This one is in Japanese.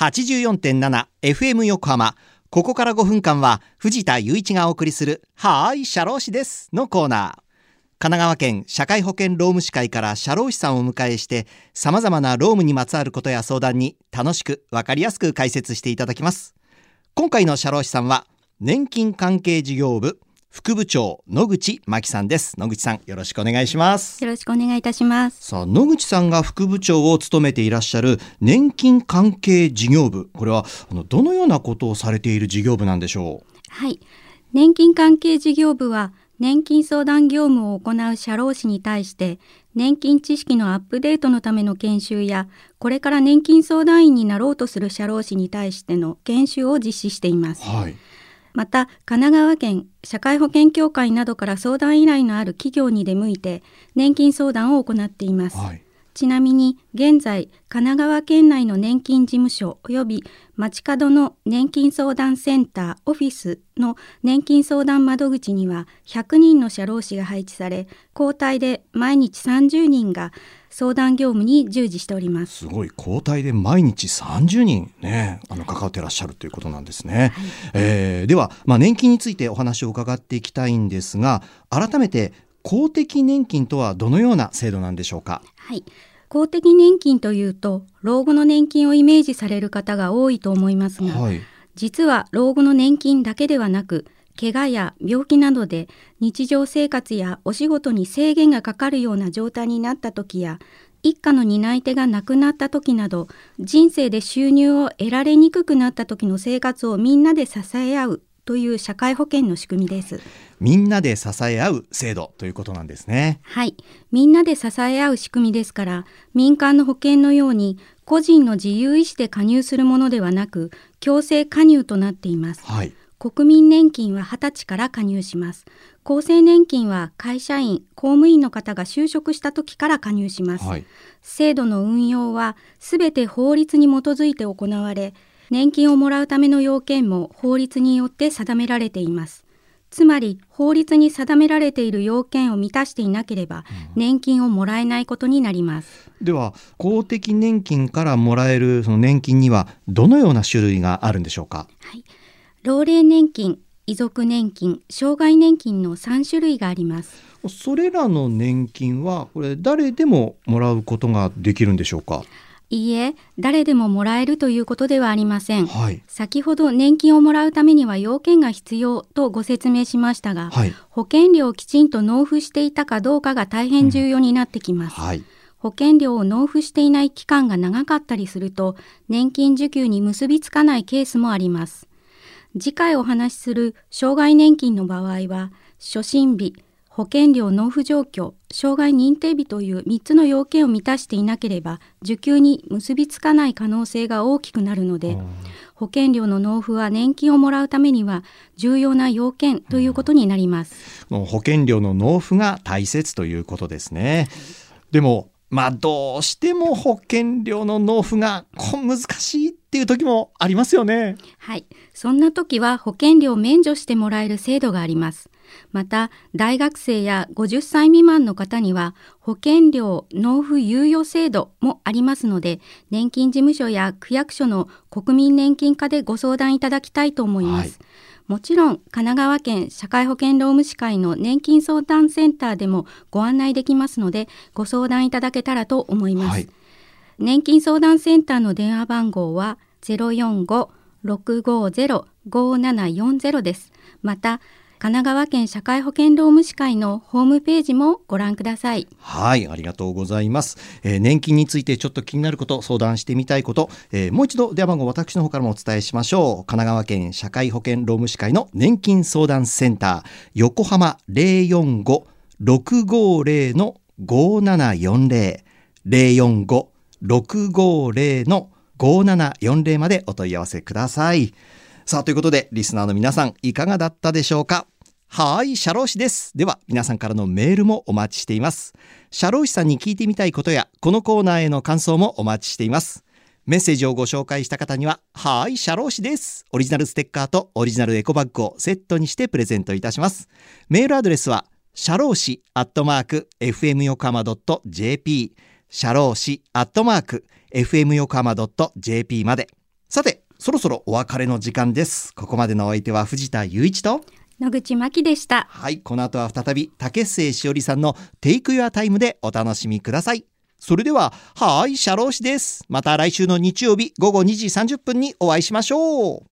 84.7FM 横浜。ここから5分間は藤田雄一がお送りするはーい、社労士ですのコーナー。神奈川県社会保険労務士会から社労士さんをお迎えして様々な労務にまつわることや相談に楽しくわかりやすく解説していただきます。今回の社労士さんは年金関係事業部副部長野口真紀さんです。野口さんよろしくお願いします。よろしくお願いいたします。さあ野口さんが副部長を務めていらっしゃる年金関係事業部。これはあのどのようなことをされている事業部なんでしょう？はい。年金関係事業部は年金相談業務を行う社労士に対して年金知識のアップデートのための研修やこれから年金相談員になろうとする社労士に対しての研修を実施しています、はいまた神奈川県社会保険協会などから相談依頼のある企業に出向いて年金相談を行っています、はい。ちなみに現在神奈川県内の年金事務所及び街角の年金相談センターオフィスの年金相談窓口には100人の社労士が配置され交代で毎日30人が相談業務に従事しております。すごい。交代で毎日30人ねあの関わってらっしゃるということなんですね、えーでは、まあ、年金についてお話を伺っていきたいんですが改めて公的年金とはどのような制度なんでしょうか？はい。公的年金というと老後の年金をイメージされる方が多いと思いますが、はい。実は老後の年金だけではなく怪我や病気などで日常生活やお仕事に制限がかかるような状態になった時や一家の担い手が亡くなった時など人生で収入を得られにくくなった時の生活をみんなで支え合うという社会保険の仕組みです。みんなで支え合う制度ということなんですねはい。みんなで支え合う仕組みですから、民間の保険のように個人の自由意思で加入するものではなく、強制加入となっています。はい国民年金は20歳から加入します。厚生年金は会社員、公務員の方が就職した時から加入します。はい制度の運用はすべて法律に基づいて行われ、年金をもらうための要件も法律によって定められています。つまり法律に定められている要件を満たしていなければ年金をもらえないことになります。では公的年金からもらえるその年金にはどのような種類があるんでしょうか？はい、老齢年金、遺族年金、障害年金の3種類があります。それらの年金はこれ誰でももらうことができるんでしょうか？いいえ、誰でももらえるということではありません。はい先ほど年金をもらうためには要件が必要とご説明しましたが、はい保険料をきちんと納付していたかどうかが大変重要になってきます。はい保険料を納付していない期間が長かったりすると、年金受給に結びつかないケースもあります。次回お話しする障害年金の場合は、初診日、保険料納付状況、障害認定日という3つの要件を満たしていなければ、受給に結びつかない可能性が大きくなるので、保険料の納付は年金をもらうためには重要な要件ということになります。もう保険料の納付が大切ということですね。でもまあどうしても保険料の納付が難しいっていう時もありますよね。はい。そんな時は保険料を免除してもらえる制度があります。また、大学生や50歳未満の方には保険料納付猶予制度もありますので、年金事務所や区役所の国民年金課でご相談いただきたいと思います。はいもちろん、神奈川県社会保険労務士会の年金相談センターでもご案内できますので、ご相談いただけたらと思います。はい年金相談センターの電話番号は045-650-5740です。また、神奈川県社会保険労務士会のホームページもご覧ください。はい、ありがとうございます、えー年金についてちょっと気になること、相談してみたいこと、えーもう一度電話番号私の方からもお伝えしましょう。神奈川県社会保険労務士会の年金相談センター、横浜045-650の5740、045-650の5740までお問い合わせください。さあ、ということで、リスナーの皆さん、いかがだったでしょうか？はい、社労士です。では、皆さんからのメールもお待ちしています。社労士さんに聞いてみたいことや、このコーナーへの感想もお待ちしています。メッセージをご紹介した方には、はい、社労士です。オリジナルステッカーとオリジナルエコバッグをセットにしてプレゼントいたします。メールアドレスは、社労士アットマーク、fm 横浜 .jp、社労士アットマーク、fm 横浜 .jp まで。さてそろそろお別れの時間ですここまでのお相手は藤田雄一と野口真希でした。はいこの後は再び竹末しおりさんのテイクユアタイムでお楽しみください。それでははいシャロー氏です。また来週の日曜日午後2時30分にお会いしましょう。